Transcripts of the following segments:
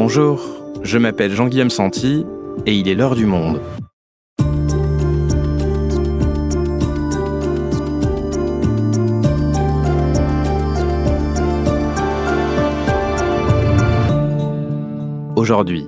Bonjour, je m'appelle Jean-Guillaume Santi et il est l'heure du monde. Aujourd'hui,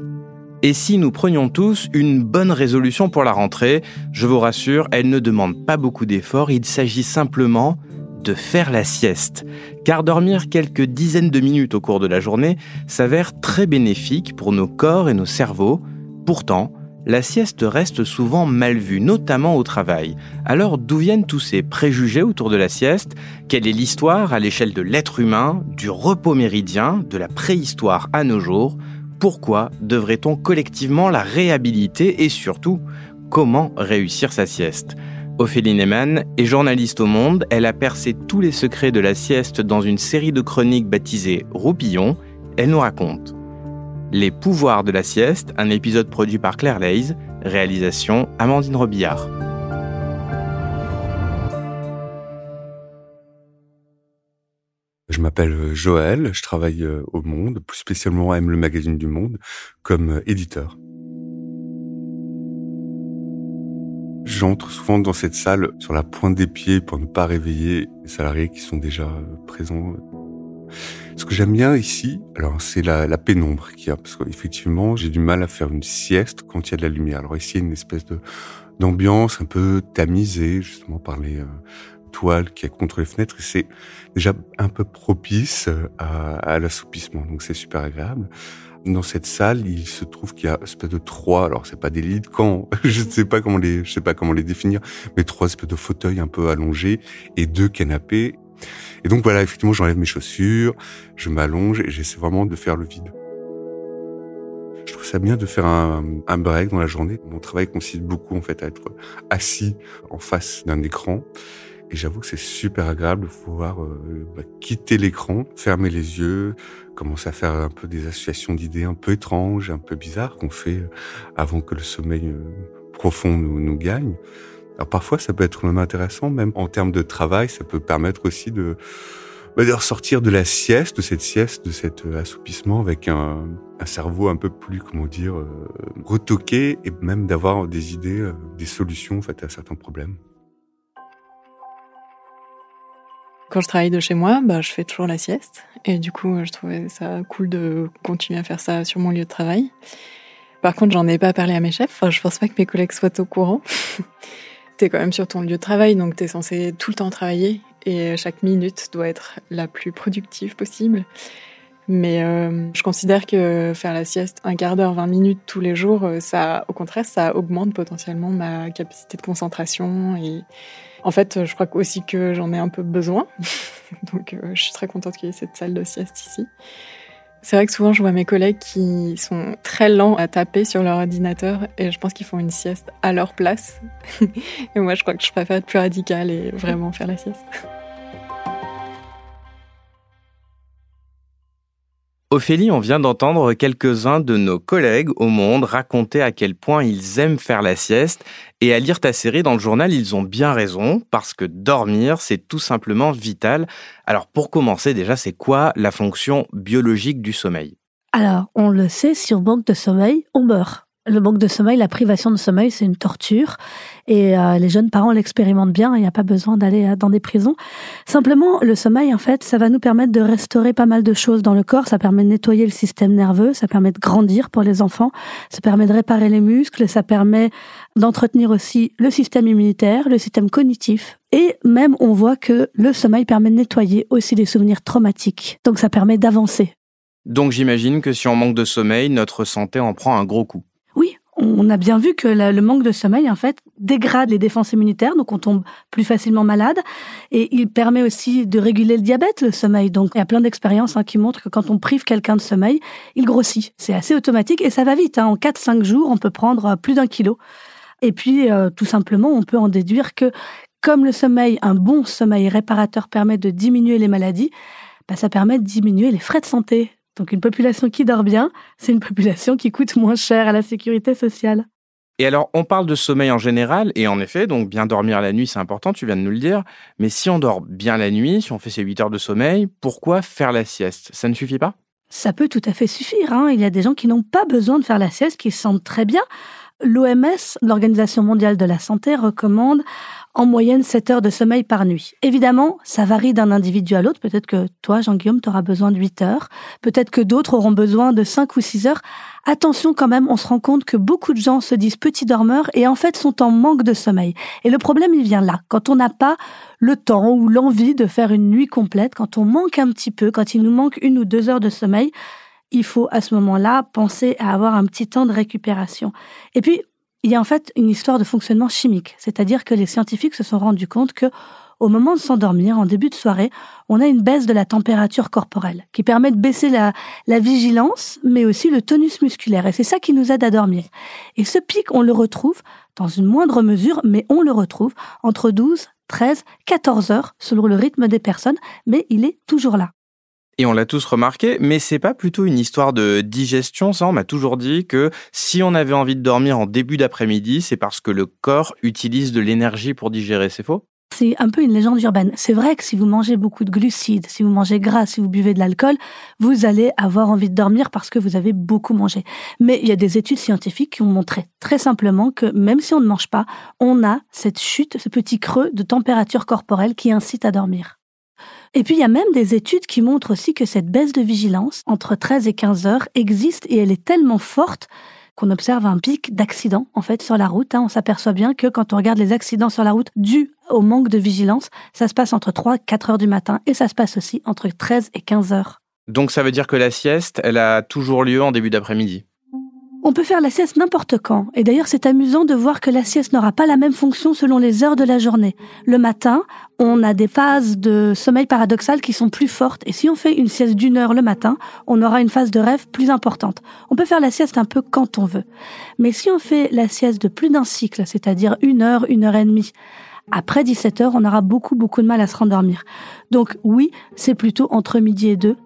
et si nous prenions tous une bonne résolution pour la rentrée, je vous rassure, elle ne demande pas beaucoup d'efforts, il s'agit simplement de faire la sieste. Car dormir quelques dizaines de minutes au cours de la journée s'avère très bénéfique pour nos corps et nos cerveaux. Pourtant, la sieste reste souvent mal vue, notamment au travail. Alors d'où viennent tous ces préjugés autour de la sieste? Quelle est l'histoire à l'échelle de l'être humain, du repos méridien, de la préhistoire à nos jours? Pourquoi devrait-on collectivement la réhabiliter et surtout, comment réussir sa sieste? Ophélie Neyman est journaliste au Monde. Elle a percé tous les secrets de la sieste dans une série de chroniques baptisée Roupillon. Elle nous raconte Les pouvoirs de la sieste, un épisode produit par Claire Leys, réalisation Amandine Robillard. Je m'appelle euh, Joël, je travaille euh, au Monde, plus spécialement à M le magazine du Monde, comme euh, éditeur. J'entre souvent dans cette salle sur la pointe des pieds pour ne pas réveiller les salariés qui sont déjà présents. Ce que j'aime bien ici, alors c'est la, pénombre qu'il y a, parce qu'effectivement j'ai du mal à faire une sieste quand il y a de la lumière. Alors ici il y a une espèce d'ambiance un peu tamisée justement par les toile qui est contre les fenêtres et c'est déjà un peu propice euh, à, l'assoupissement. Donc c'est super agréable. Dans cette salle, il se trouve qu'il y a espèce de trois, alors c'est pas des lits de camp, je ne sais pas comment les, je sais pas comment les définir, mais trois espèces de fauteuils un peu allongés et deux canapés. Et donc voilà, effectivement, j'enlève mes chaussures, je m'allonge et j'essaie vraiment de faire le vide. Je trouve ça bien de faire un, un break dans la journée. Mon travail consiste beaucoup en fait à être assis en face d'un écran et j'avoue que c'est super agréable de pouvoir euh, bah, quitter l'écran, fermer les yeux, commencer à faire un peu des associations d'idées un peu étranges, un peu bizarres qu'on fait euh, avant que le sommeil euh, profond nous, nous gagne. Alors parfois, ça peut être même intéressant, même en termes de travail, ça peut permettre aussi de, bah, de ressortir de la sieste, de cette sieste, de cet assoupissement avec un, un cerveau un peu plus, comment dire, retoqué et même d'avoir des idées, des solutions en fait, à certains problèmes. Quand je travaille de chez moi, bah, je fais toujours la sieste. Et du coup, je trouvais ça cool de continuer à faire ça sur mon lieu de travail. Par contre, j'en ai pas parlé à mes chefs. Enfin, je pense pas que mes collègues soient au courant. t'es quand même sur ton lieu de travail, donc t'es censé tout le temps travailler. Et chaque minute doit être la plus productive possible. Mais euh, je considère que faire la sieste un quart d'heure, 20 minutes tous les jours, euh, ça, au contraire, ça augmente potentiellement ma capacité de concentration et en fait, je crois aussi que j'en ai un peu besoin. Donc, euh, je suis très contente qu'il y ait cette salle de sieste ici. C'est vrai que souvent, je vois mes collègues qui sont très lents à taper sur leur ordinateur et je pense qu'ils font une sieste à leur place. et moi, je crois que je préfère être plus radicale et vraiment faire la sieste. Ophélie, on vient d'entendre quelques-uns de nos collègues au monde raconter à quel point ils aiment faire la sieste. Et à lire ta série dans le journal, ils ont bien raison, parce que dormir, c'est tout simplement vital. Alors pour commencer, déjà, c'est quoi la fonction biologique du sommeil? Alors, on le sait, si on manque de sommeil, on meurt. Le manque de sommeil, la privation de sommeil, c'est une torture. Et euh, les jeunes parents l'expérimentent bien. Il n'y a pas besoin d'aller euh, dans des prisons. Simplement, le sommeil, en fait, ça va nous permettre de restaurer pas mal de choses dans le corps. Ça permet de nettoyer le système nerveux. Ça permet de grandir pour les enfants. Ça permet de réparer les muscles. Ça permet d'entretenir aussi le système immunitaire, le système cognitif. Et même, on voit que le sommeil permet de nettoyer aussi les souvenirs traumatiques. Donc, ça permet d'avancer. Donc, j'imagine que si on manque de sommeil, notre santé en prend un gros coup on a bien vu que le manque de sommeil, en fait, dégrade les défenses immunitaires, donc on tombe plus facilement malade. Et il permet aussi de réguler le diabète, le sommeil. Donc il y a plein d'expériences hein, qui montrent que quand on prive quelqu'un de sommeil, il grossit. C'est assez automatique et ça va vite. Hein. En 4-5 jours, on peut prendre euh, plus d'un kilo. Et puis, euh, tout simplement, on peut en déduire que comme le sommeil, un bon sommeil réparateur permet de diminuer les maladies, bah, ça permet de diminuer les frais de santé. Donc une population qui dort bien, c'est une population qui coûte moins cher à la sécurité sociale. Et alors, on parle de sommeil en général, et en effet, donc bien dormir la nuit, c'est important, tu viens de nous le dire. Mais si on dort bien la nuit, si on fait ses 8 heures de sommeil, pourquoi faire la sieste? Ça ne suffit pas? Ça peut tout à fait suffire. Hein. Il y a des gens qui n'ont pas besoin de faire la sieste, qui se sentent très bien. L'OMS, l'Organisation mondiale de la santé, recommande en moyenne 7 heures de sommeil par nuit. Évidemment, ça varie d'un individu à l'autre. Peut-être que toi, Jean-Guillaume, tu auras besoin de 8 heures. Peut-être que d'autres auront besoin de 5 ou 6 heures. Attention quand même, on se rend compte que beaucoup de gens se disent petits dormeurs et en fait sont en manque de sommeil. Et le problème, il vient là. Quand on n'a pas le temps ou l'envie de faire une nuit complète, quand on manque un petit peu, quand il nous manque une ou deux heures de sommeil, il faut à ce moment-là penser à avoir un petit temps de récupération. Et puis, il y a en fait une histoire de fonctionnement chimique, c'est-à-dire que les scientifiques se sont rendus compte que au moment de s'endormir, en début de soirée, on a une baisse de la température corporelle qui permet de baisser la, la vigilance, mais aussi le tonus musculaire. Et c'est ça qui nous aide à dormir. Et ce pic, on le retrouve dans une moindre mesure, mais on le retrouve entre 12, 13, 14 heures selon le rythme des personnes, mais il est toujours là. Et on l'a tous remarqué, mais c'est pas plutôt une histoire de digestion, ça on m'a toujours dit que si on avait envie de dormir en début d'après-midi, c'est parce que le corps utilise de l'énergie pour digérer, c'est faux? C'est un peu une légende urbaine. C'est vrai que si vous mangez beaucoup de glucides, si vous mangez gras, si vous buvez de l'alcool, vous allez avoir envie de dormir parce que vous avez beaucoup mangé. Mais il y a des études scientifiques qui ont montré très simplement que même si on ne mange pas, on a cette chute, ce petit creux de température corporelle qui incite à dormir. Et puis il y a même des études qui montrent aussi que cette baisse de vigilance entre 13 et 15 heures existe et elle est tellement forte qu'on observe un pic d'accidents en fait sur la route. Hein. On s'aperçoit bien que quand on regarde les accidents sur la route dus au manque de vigilance, ça se passe entre 3 et 4 heures du matin et ça se passe aussi entre 13 et 15 heures. Donc ça veut dire que la sieste, elle a toujours lieu en début d'après-midi? On peut faire la sieste n'importe quand. Et d'ailleurs, c'est amusant de voir que la sieste n'aura pas la même fonction selon les heures de la journée. Le matin, on a des phases de sommeil paradoxal qui sont plus fortes. Et si on fait une sieste d'une heure le matin, on aura une phase de rêve plus importante. On peut faire la sieste un peu quand on veut. Mais si on fait la sieste de plus d'un cycle, c'est-à-dire une heure, une heure et demie, après 17 heures, on aura beaucoup, beaucoup de mal à se rendormir. Donc oui, c'est plutôt entre midi et deux.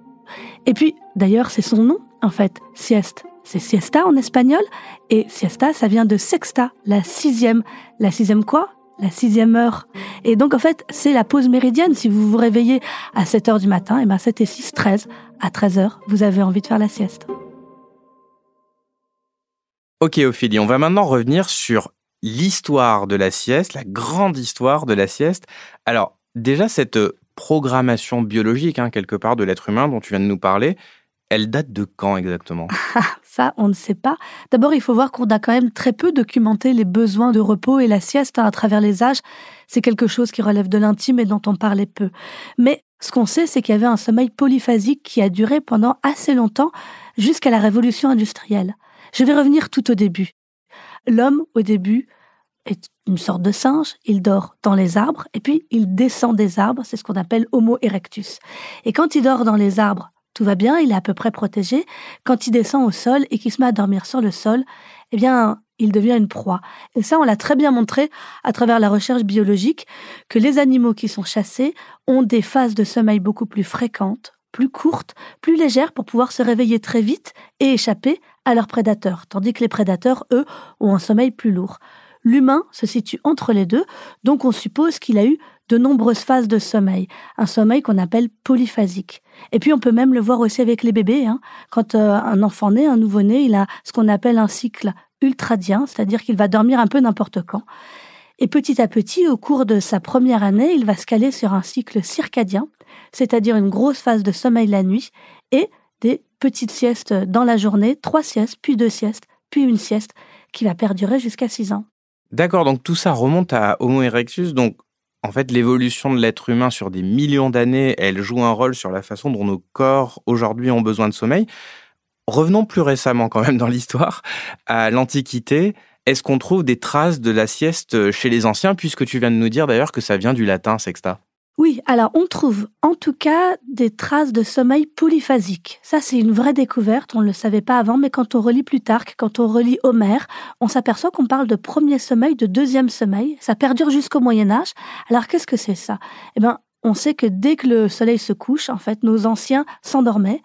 Et puis, d'ailleurs, c'est son nom, en fait, sieste c'est siesta en espagnol, et siesta, ça vient de sexta, la sixième. La sixième quoi? La sixième heure. Et donc, en fait, c'est la pause méridienne. Si vous vous réveillez à 7 heures du matin, et eh ben 7 et 6, 13. À 13 heures, vous avez envie de faire la sieste. Ok, Ophélie, on va maintenant revenir sur l'histoire de la sieste, la grande histoire de la sieste. Alors, déjà, cette programmation biologique, hein, quelque part, de l'être humain dont tu viens de nous parler, elle date de quand exactement? Ça, on ne sait pas. D'abord, il faut voir qu'on a quand même très peu documenté les besoins de repos et la sieste hein, à travers les âges. C'est quelque chose qui relève de l'intime et dont on parlait peu. Mais ce qu'on sait, c'est qu'il y avait un sommeil polyphasique qui a duré pendant assez longtemps, jusqu'à la révolution industrielle. Je vais revenir tout au début. L'homme, au début, est une sorte de singe, il dort dans les arbres, et puis il descend des arbres, c'est ce qu'on appelle Homo erectus. Et quand il dort dans les arbres, tout va bien, il est à peu près protégé. Quand il descend au sol et qu'il se met à dormir sur le sol, eh bien, il devient une proie. Et ça, on l'a très bien montré à travers la recherche biologique, que les animaux qui sont chassés ont des phases de sommeil beaucoup plus fréquentes, plus courtes, plus légères pour pouvoir se réveiller très vite et échapper à leurs prédateurs, tandis que les prédateurs, eux, ont un sommeil plus lourd. L'humain se situe entre les deux, donc on suppose qu'il a eu de nombreuses phases de sommeil, un sommeil qu'on appelle polyphasique. Et puis on peut même le voir aussi avec les bébés. Hein. Quand euh, un enfant naît, un nouveau-né, il a ce qu'on appelle un cycle ultradien, c'est-à-dire qu'il va dormir un peu n'importe quand. Et petit à petit, au cours de sa première année, il va se caler sur un cycle circadien, c'est-à-dire une grosse phase de sommeil la nuit et des petites siestes dans la journée, trois siestes, puis deux siestes, puis une sieste, qui va perdurer jusqu'à six ans. D'accord, donc tout ça remonte à Homo erectus, donc en fait, l'évolution de l'être humain sur des millions d'années, elle joue un rôle sur la façon dont nos corps aujourd'hui ont besoin de sommeil. Revenons plus récemment quand même dans l'histoire, à l'Antiquité. Est-ce qu'on trouve des traces de la sieste chez les anciens, puisque tu viens de nous dire d'ailleurs que ça vient du latin sexta? Oui, alors on trouve en tout cas des traces de sommeil polyphasique. Ça, c'est une vraie découverte, on ne le savait pas avant, mais quand on relit Plutarque, quand on relit Homère, on s'aperçoit qu'on parle de premier sommeil, de deuxième sommeil. Ça perdure jusqu'au Moyen Âge. Alors qu'est-ce que c'est ça? Eh bien, on sait que dès que le soleil se couche, en fait, nos anciens s'endormaient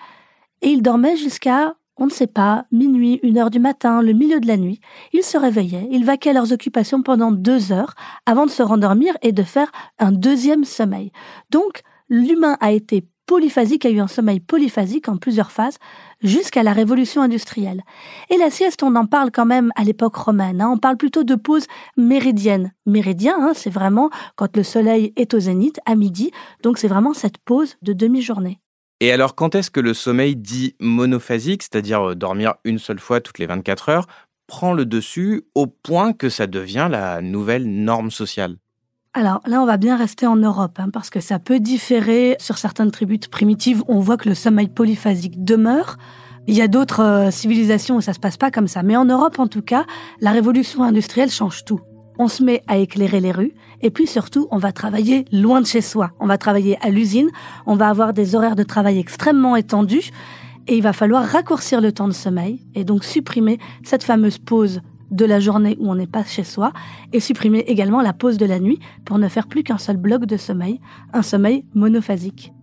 et ils dormaient jusqu'à on ne sait pas, minuit, une heure du matin, le milieu de la nuit, ils se réveillaient, ils vaquaient leurs occupations pendant deux heures avant de se rendormir et de faire un deuxième sommeil. Donc, l'humain a été polyphasique a eu un sommeil polyphasique en plusieurs phases jusqu'à la révolution industrielle. Et la sieste, on en parle quand même à l'époque romaine. Hein. On parle plutôt de pause méridienne. Méridien, hein, c'est vraiment quand le soleil est au zénith à midi. Donc c'est vraiment cette pause de demi-journée. Et alors, quand est-ce que le sommeil dit monophasique, c'est-à-dire euh, dormir une seule fois toutes les 24 heures, prend le dessus au point que ça devient la nouvelle norme sociale? Alors là, on va bien rester en Europe, hein, parce que ça peut différer sur certaines tribus primitives. On voit que le sommeil polyphasique demeure. Il y a d'autres euh, civilisations où ça se passe pas comme ça. Mais en Europe, en tout cas, la révolution industrielle change tout. On se met à éclairer les rues, et puis surtout, on va travailler loin de chez soi. On va travailler à l'usine, on va avoir des horaires de travail extrêmement étendus, et il va falloir raccourcir le temps de sommeil, et donc supprimer cette fameuse pause de la journée où on n'est pas chez soi et supprimer également la pause de la nuit pour ne faire plus qu'un seul bloc de sommeil, un sommeil monophasique.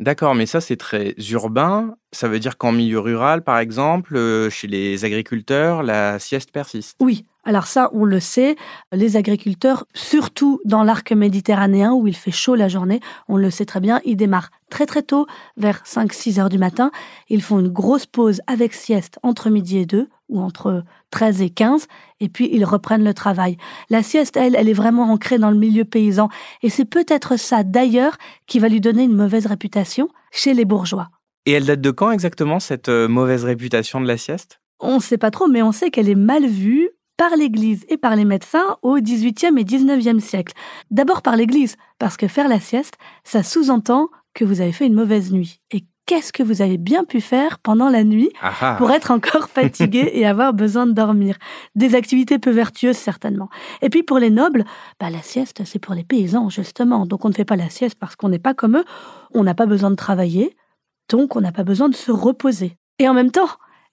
D'accord, mais ça c'est très urbain. Ça veut dire qu'en milieu rural, par exemple, euh, chez les agriculteurs, la sieste persiste. Oui, alors ça, on le sait, les agriculteurs, surtout dans l'arc méditerranéen où il fait chaud la journée, on le sait très bien, ils démarrent très très tôt, vers 5-6 heures du matin. Ils font une grosse pause avec sieste entre midi et 2 ou entre 13 et 15, et puis ils reprennent le travail. La sieste, elle, elle est vraiment ancrée dans le milieu paysan, et c'est peut-être ça d'ailleurs qui va lui donner une mauvaise réputation chez les bourgeois. Et elle date de quand exactement, cette euh, mauvaise réputation de la sieste? On ne sait pas trop, mais on sait qu'elle est mal vue par l'Église et par les médecins au XVIIIe et XIXe siècle. D'abord par l'Église, parce que faire la sieste, ça sous-entend que vous avez fait une mauvaise nuit. Et qu'est-ce que vous avez bien pu faire pendant la nuit pour être encore fatigué et avoir besoin de dormir? Des activités peu vertueuses certainement. Et puis pour les nobles, bah la sieste c'est pour les paysans justement. Donc on ne fait pas la sieste parce qu'on n'est pas comme eux, on n'a pas besoin de travailler, donc on n'a pas besoin de se reposer. Et en même temps,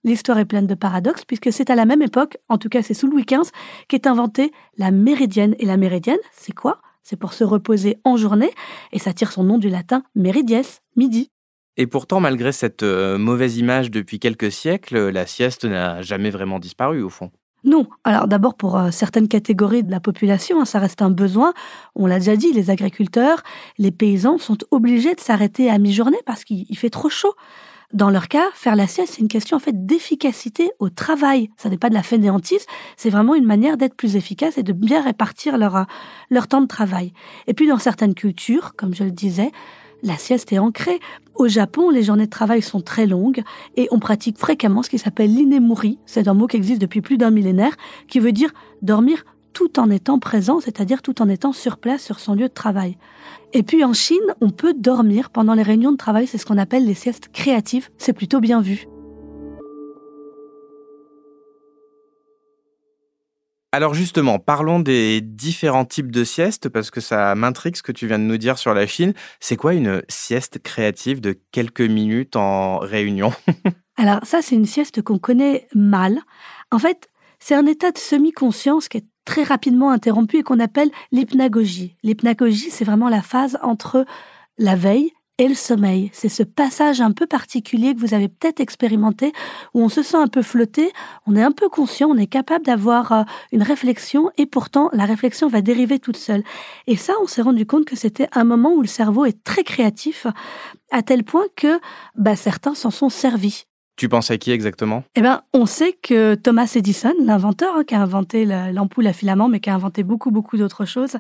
l'histoire est pleine de paradoxes puisque c'est à la même époque, en tout cas c'est sous Louis XV, qu'est inventée la méridienne. Et la méridienne, c'est quoi? C'est pour se reposer en journée et ça tire son nom du latin meridies, midi. Et pourtant, malgré cette euh, mauvaise image depuis quelques siècles, la sieste n'a jamais vraiment disparu au fond. Non. Alors d'abord pour euh, certaines catégories de la population, hein, ça reste un besoin. On l'a déjà dit, les agriculteurs, les paysans sont obligés de s'arrêter à mi-journée parce qu'il fait trop chaud. Dans leur cas, faire la sieste, c'est une question en fait d'efficacité au travail. Ça n'est pas de la fainéantise, c'est vraiment une manière d'être plus efficace et de bien répartir leur, euh, leur temps de travail. Et puis dans certaines cultures, comme je le disais, la sieste est ancrée. Au Japon, les journées de travail sont très longues et on pratique fréquemment ce qui s'appelle l'inemuri. C'est un mot qui existe depuis plus d'un millénaire, qui veut dire dormir tout en étant présent, c'est-à-dire tout en étant sur place sur son lieu de travail. Et puis en Chine, on peut dormir pendant les réunions de travail, c'est ce qu'on appelle les siestes créatives, c'est plutôt bien vu. Alors justement, parlons des différents types de siestes parce que ça m'intrigue ce que tu viens de nous dire sur la Chine. C'est quoi une sieste créative de quelques minutes en réunion? Alors ça, c'est une sieste qu'on connaît mal. En fait, c'est un état de semi-conscience qui est très rapidement interrompu et qu'on appelle l'hypnagogie. L'hypnagogie, c'est vraiment la phase entre la veille et le sommeil. C'est ce passage un peu particulier que vous avez peut-être expérimenté, où on se sent un peu flotté, on est un peu conscient, on est capable d'avoir euh, une réflexion, et pourtant la réflexion va dériver toute seule. Et ça, on s'est rendu compte que c'était un moment où le cerveau est très créatif, à tel point que bah, certains s'en sont servis. Tu penses à qui exactement? Eh bien, on sait que Thomas Edison, l'inventeur hein, qui a inventé l'ampoule à filament, mais qui a inventé beaucoup, beaucoup d'autres choses,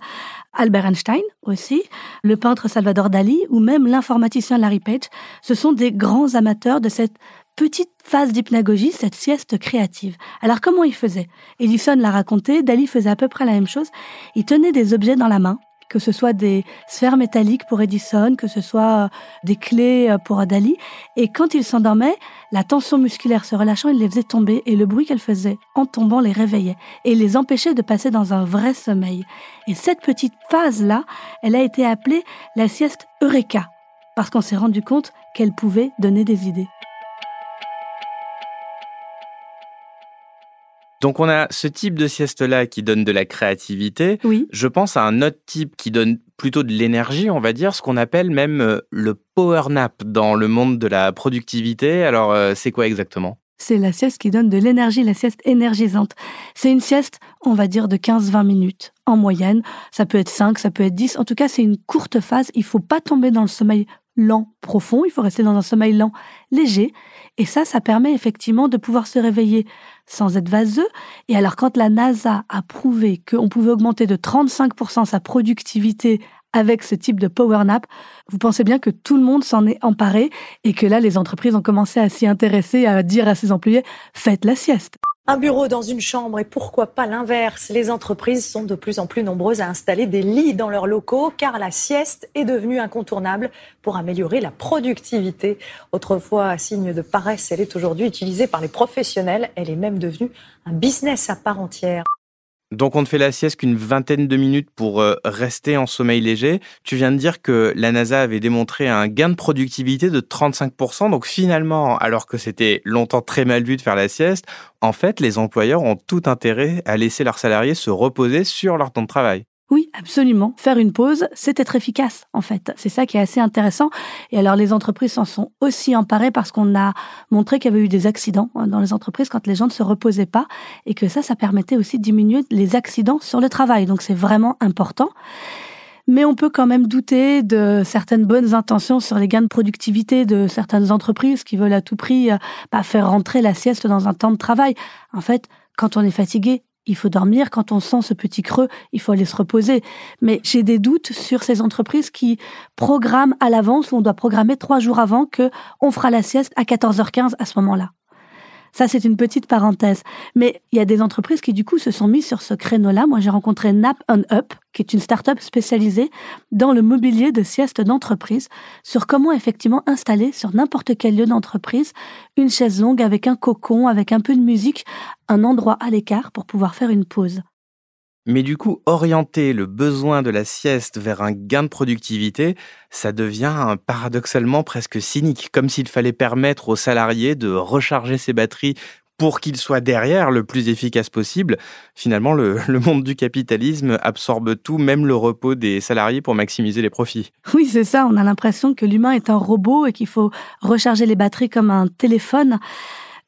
Albert Einstein aussi, le peintre Salvador Dali, ou même l'informaticien Larry Page, ce sont des grands amateurs de cette petite phase d'hypnagogie, cette sieste créative. Alors comment il faisait Edison l'a raconté, Dali faisait à peu près la même chose. Il tenait des objets dans la main, que ce soit des sphères métalliques pour Edison, que ce soit euh, des clés euh, pour Dali. Et quand il s'endormait, la tension musculaire se relâchant, il les faisait tomber et le bruit qu'elle faisait en tombant les réveillait et les empêchait de passer dans un vrai sommeil. Et cette petite phase-là, elle a été appelée la sieste Eureka parce qu'on s'est rendu compte qu'elle pouvait donner des idées. Donc on a ce type de sieste-là qui donne de la créativité. Oui. Je pense à un autre type qui donne plutôt de l'énergie, on va dire, ce qu'on appelle même euh, le power nap dans le monde de la productivité. Alors euh, c'est quoi exactement? C'est la sieste qui donne de l'énergie, la sieste énergisante. C'est une sieste, on va dire, de 15-20 minutes en moyenne. Ça peut être 5, ça peut être 10. En tout cas, c'est une courte phase. Il faut pas tomber dans le sommeil lent profond. Il faut rester dans un sommeil lent léger. Et ça, ça permet effectivement de pouvoir se réveiller sans être vaseux. Et alors, quand la NASA a prouvé qu'on pouvait augmenter de 35% sa productivité avec ce type de power nap, vous pensez bien que tout le monde s'en est emparé et que là, les entreprises ont commencé à s'y intéresser, à dire à ses employés, faites la sieste. Un bureau dans une chambre et pourquoi pas l'inverse? Les entreprises sont de plus en plus nombreuses à installer des lits dans leurs locaux car la sieste est devenue incontournable pour améliorer la productivité. Autrefois signe de paresse, elle est aujourd'hui utilisée par les professionnels. Elle est même devenue un business à part entière. Donc on ne fait la sieste qu'une vingtaine de minutes pour euh, rester en sommeil léger. Tu viens de dire que la NASA avait démontré un gain de productivité de 35%. Donc finalement, alors que c'était longtemps très mal vu de faire la sieste, en fait, les employeurs ont tout intérêt à laisser leurs salariés se reposer sur leur temps de travail. Oui, absolument. Faire une pause, c'est être efficace, en fait. C'est ça qui est assez intéressant. Et alors, les entreprises s'en sont aussi emparées parce qu'on a montré qu'il y avait eu des accidents hein, dans les entreprises quand les gens ne se reposaient pas et que ça, ça permettait aussi de diminuer les accidents sur le travail. Donc, c'est vraiment important. Mais on peut quand même douter de certaines bonnes intentions sur les gains de productivité de certaines entreprises qui veulent à tout prix euh, bah, faire rentrer la sieste dans un temps de travail. En fait, quand on est fatigué, il faut dormir. Quand on sent ce petit creux, il faut aller se reposer. Mais j'ai des doutes sur ces entreprises qui programment à l'avance, ou on doit programmer trois jours avant que on fera la sieste à 14h15 à ce moment-là. Ça, c'est une petite parenthèse. Mais il y a des entreprises qui, du coup, se sont mises sur ce créneau-là. Moi, j'ai rencontré Nap on Up, qui est une start-up spécialisée dans le mobilier de sieste d'entreprise, sur comment effectivement installer sur n'importe quel lieu d'entreprise une chaise longue avec un cocon, avec un peu de musique, un endroit à l'écart pour pouvoir faire une pause. Mais du coup, orienter le besoin de la sieste vers un gain de productivité, ça devient paradoxalement presque cynique, comme s'il fallait permettre aux salariés de recharger ses batteries pour qu'ils soient derrière le plus efficace possible. Finalement, le, monde du capitalisme absorbe tout, même le repos des salariés pour maximiser les profits. Oui, c'est ça. On a l'impression que l'humain est un robot et qu'il faut recharger les batteries comme un téléphone.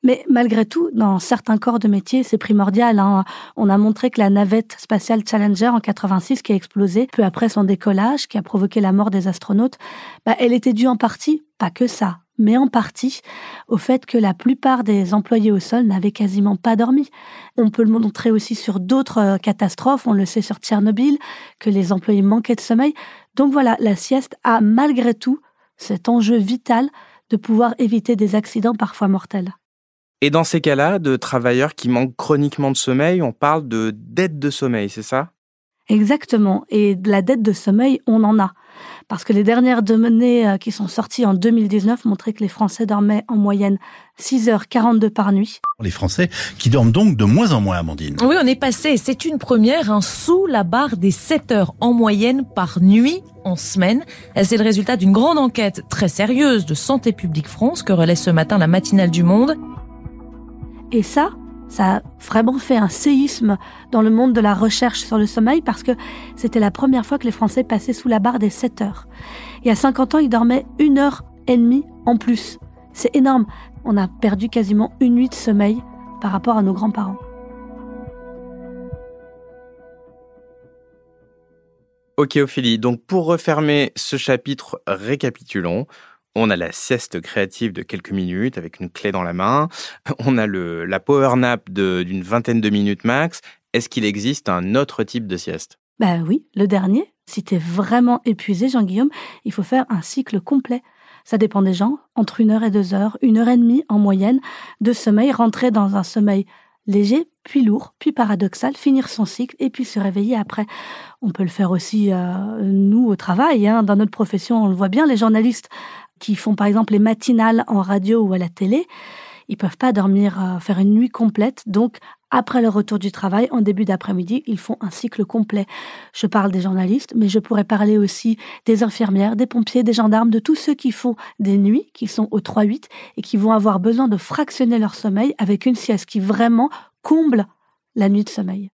Mais malgré tout, dans certains corps de métier, c'est primordial. Hein. On a montré que la navette spatiale Challenger en 86, qui a explosé peu après son décollage, qui a provoqué la mort des astronautes, bah, elle était due en partie, pas que ça, mais en partie au fait que la plupart des employés au sol n'avaient quasiment pas dormi. On peut le montrer aussi sur d'autres euh, catastrophes, on le sait sur Tchernobyl, que les employés manquaient de sommeil. Donc voilà, la sieste a malgré tout cet enjeu vital de pouvoir éviter des accidents parfois mortels. Et dans ces cas-là, de travailleurs qui manquent chroniquement de sommeil, on parle de dette de sommeil, c'est ça? Exactement. Et de la dette de sommeil, on en a. Parce que les dernières données euh, qui sont sorties en 2019 montraient que les Français dormaient en moyenne 6h42 par nuit. Les Français qui dorment donc de moins en moins, Amandine. Oui, on est passé, c'est une première, hein, sous la barre des 7 heures en moyenne par nuit en semaine. C'est le résultat d'une grande enquête très sérieuse de Santé publique France que relaie ce matin la matinale du Monde. Et ça, ça a vraiment fait un séisme dans le monde de la recherche sur le sommeil parce que c'était la première fois que les Français passaient sous la barre des 7 heures. Y a 50 ans, ils dormaient une heure et demie en plus. C'est énorme. On a perdu quasiment une nuit de sommeil par rapport à nos grands-parents. Ok Ophélie, donc pour refermer ce chapitre, récapitulons. On a la sieste créative de quelques minutes avec une clé dans la main. On a le, la power nap d'une vingtaine de minutes max. Est-ce qu'il existe un autre type de sieste? Ben oui, le dernier. Si tu es vraiment épuisé, Jean-Guillaume, il faut faire un cycle complet. Ça dépend des gens, entre une heure et deux heures, une heure et demie en moyenne de sommeil, rentrer dans un sommeil léger, puis lourd, puis paradoxal, finir son cycle et puis se réveiller après. On peut le faire aussi, euh, nous, au travail. Hein. Dans notre profession, on le voit bien, les journalistes qui font par exemple les matinales en radio ou à la télé, ils peuvent pas dormir, euh, faire une nuit complète. Donc, après le retour du travail, en début d'après-midi, ils font un cycle complet. Je parle des journalistes, mais je pourrais parler aussi des infirmières, des pompiers, des gendarmes, de tous ceux qui font des nuits, qui sont au 3-8 et qui vont avoir besoin de fractionner leur sommeil avec une sieste qui vraiment comble la nuit de sommeil.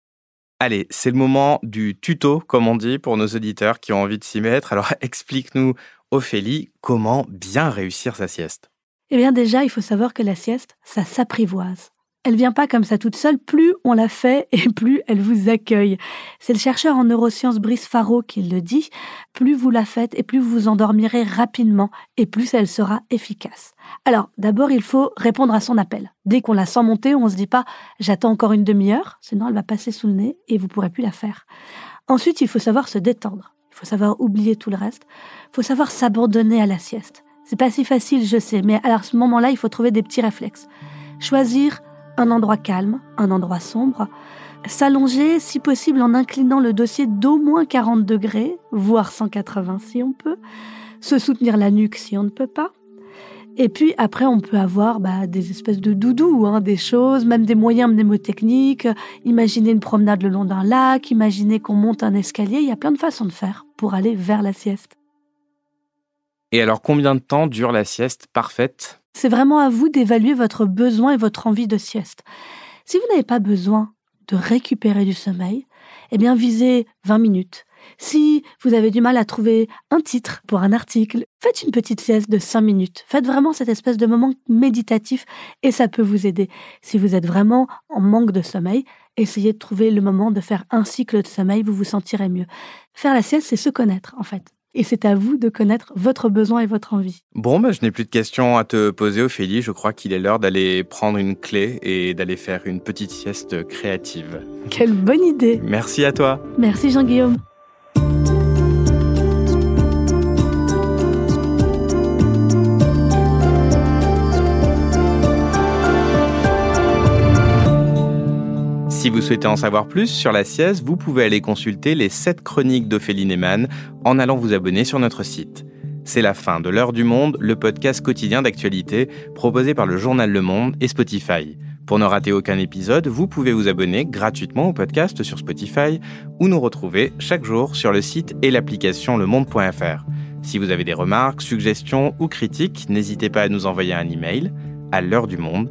Allez, c'est le moment du tuto, comme on dit, pour nos auditeurs qui ont envie de s'y mettre. Alors explique-nous Ophélie, comment bien réussir sa sieste Eh bien déjà, il faut savoir que la sieste, ça s'apprivoise. Elle vient pas comme ça toute seule, plus on la fait et plus elle vous accueille. C'est le chercheur en neurosciences Brice Faro qui le dit. Plus vous la faites et plus vous vous endormirez rapidement et plus elle sera efficace. Alors, d'abord, il faut répondre à son appel. Dès qu'on la sent monter, on se dit pas j'attends encore une demi-heure, sinon elle va passer sous le nez et vous pourrez plus la faire. Ensuite, il faut savoir se détendre. Il faut savoir oublier tout le reste. Il faut savoir s'abandonner à la sieste. C'est pas si facile, je sais, mais à ce moment-là, il faut trouver des petits réflexes. Choisir un endroit calme, un endroit sombre, s'allonger si possible en inclinant le dossier d'au moins 40 degrés, voire 180 si on peut, se soutenir la nuque si on ne peut pas. Et puis après, on peut avoir bah, des espèces de doudous, hein, des choses, même des moyens mnémotechniques. Imaginer une promenade le long d'un lac, imaginer qu'on monte un escalier. Il y a plein de façons de faire pour aller vers la sieste. Et alors, combien de temps dure la sieste parfaite? C'est vraiment à vous d'évaluer votre besoin et votre envie de sieste. Si vous n'avez pas besoin de récupérer du sommeil, eh bien visez 20 minutes. Si vous avez du mal à trouver un titre pour un article, faites une petite sieste de 5 minutes. Faites vraiment cette espèce de moment méditatif et ça peut vous aider. Si vous êtes vraiment en manque de sommeil, essayez de trouver le moment de faire un cycle de sommeil, vous vous sentirez mieux. Faire la sieste, c'est se connaître en fait. Et c'est à vous de connaître votre besoin et votre envie. Bon, bah, je n'ai plus de questions à te poser, Ophélie. Je crois qu'il est l'heure d'aller prendre une clé et d'aller faire une petite sieste créative. Quelle bonne idée Merci à toi Merci Jean-Guillaume Si vous souhaitez en savoir plus sur la sieste, vous pouvez aller consulter les 7 chroniques d'Ophélie Neyman en allant vous abonner sur notre site. C'est la fin de L'heure du monde, le podcast quotidien d'actualité proposé par le journal Le Monde et Spotify. Pour ne rater aucun épisode, vous pouvez vous abonner gratuitement au podcast sur Spotify ou nous retrouver chaque jour sur le site et l'application lemonde.fr. Si vous avez des remarques, suggestions ou critiques, n'hésitez pas à nous envoyer un email à l'heure du monde